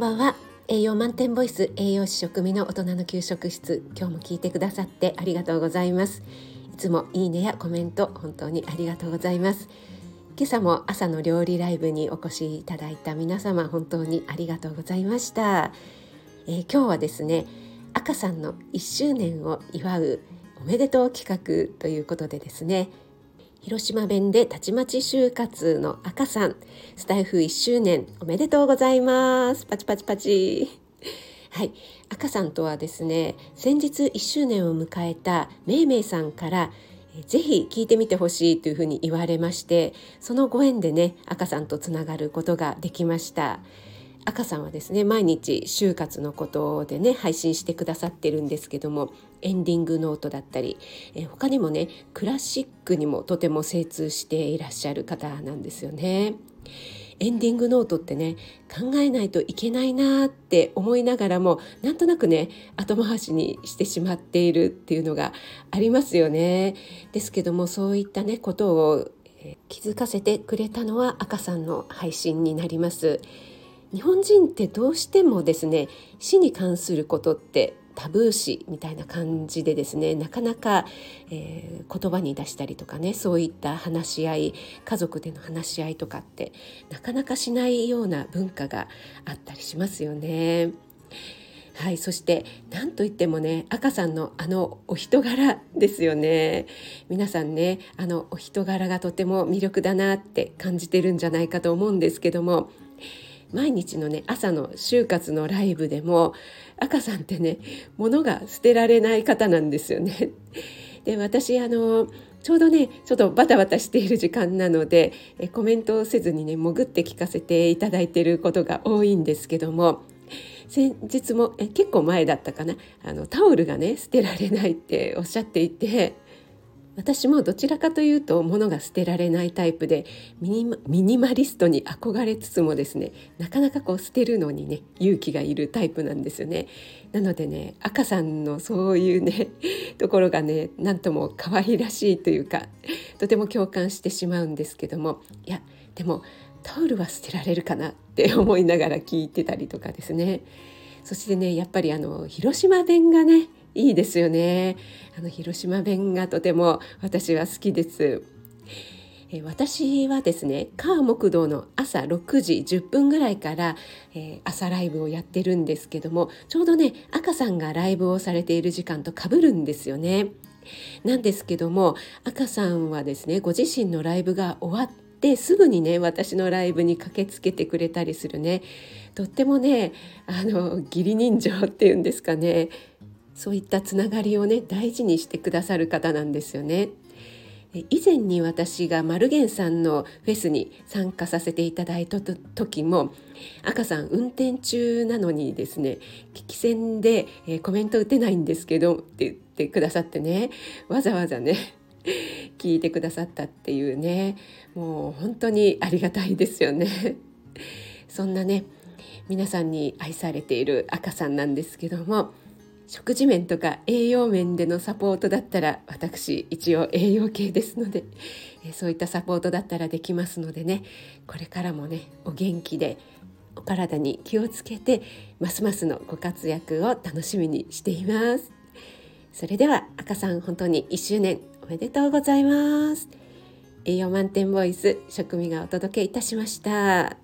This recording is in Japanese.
んばんは。栄養満点ボイス栄養士食味の大人の給食室。今日も聞いてくださってありがとうございます。いつもいいねやコメント本当にありがとうございます。今朝も朝の料理ライブにお越しいただいた皆様本当にありがとうございました、えー、今日はですね赤さんの1周年を祝うおめでとう企画ということでですね広島弁でたちまち就活の赤さん、スタイフ1周年おめでとうございます。パチパチパチ。はい、赤さんとはですね、先日1周年を迎えためいめいさんから、ぜひ聞いてみてほしいというふうに言われまして、そのご縁でね、赤さんとつながることができました。赤さんはですね毎日就活のことでね配信してくださってるんですけどもエンディングノートだったり、え他にもねクラシックにもとても精通していらっしゃる方なんですよね。エンディングノートってね考えないといけないなって思いながらもなんとなくね後回しにしてしまっているっていうのがありますよね。ですけどもそういったねことを気づかせてくれたのは赤さんの配信になります。日本人ってどうしてもですね死に関することってタブー視みたいな感じでですねなかなか、えー、言葉に出したりとかねそういった話し合い家族での話し合いとかってなかなかしないような文化があったりしますよね。はい、そして何といってもね赤さんのあのお人柄ですよね皆さんねあのお人柄がとても魅力だなって感じてるんじゃないかと思うんですけども毎日のね朝の就活のライブでも赤さんってね物が捨てられない方なんですよね。で私あのちょうどねちょっとバタバタしている時間なのでえコメントをせずにね潜って聞かせていただいていることが多いんですけども先日もえ結構前だったかなあのタオルがね捨てられないっておっしゃっていて私もどちらかというと物が捨てられないタイプでミニマリストに憧れつつもですねなかなかこう捨てるのにね勇気がいるタイプなんですよね。なのでね赤さんのそういうね ところがね何とも可愛らしいというかとても共感してしまうんですけどもいやでもタオルは捨てられるかなって 思いながら聞いてたりとかですね。そしてねやっぱりあの広島弁がねいいですよね。あの広島弁がとても私は好きです。え私はですね川木道の朝6時10分ぐらいから、えー、朝ライブをやってるんですけどもちょうどね赤さんがライブをされている時間とかぶるんですよね。なんですけども赤さんはですねご自身のライブが終わってすぐにね私のライブに駆けつけてくれたりするね。とってもねあの義理人情っていうんですかね。そういったつながりをね大事にしてくださる方なんですよね。以前に私がマルゲンさんのフェスに参加させていただいた時も赤さん運転中なのにですね聞き戦で、え、コメント打てないんですけどって言ってくださってねわざわざね聞いてくださったっていうねもう本当にありがたいですよね。そんなね皆さんに愛されている赤さんなんですけども食事面とか栄養面でのサポートだったら私一応栄養系ですのでそういったサポートだったらできますのでね。これからもねお元気でお体に気をつけてますますのご活躍を楽しみにしています。それでは赤さん本当に1周年おめでとうございます。栄養満点ボイス食味がお届けいたしました。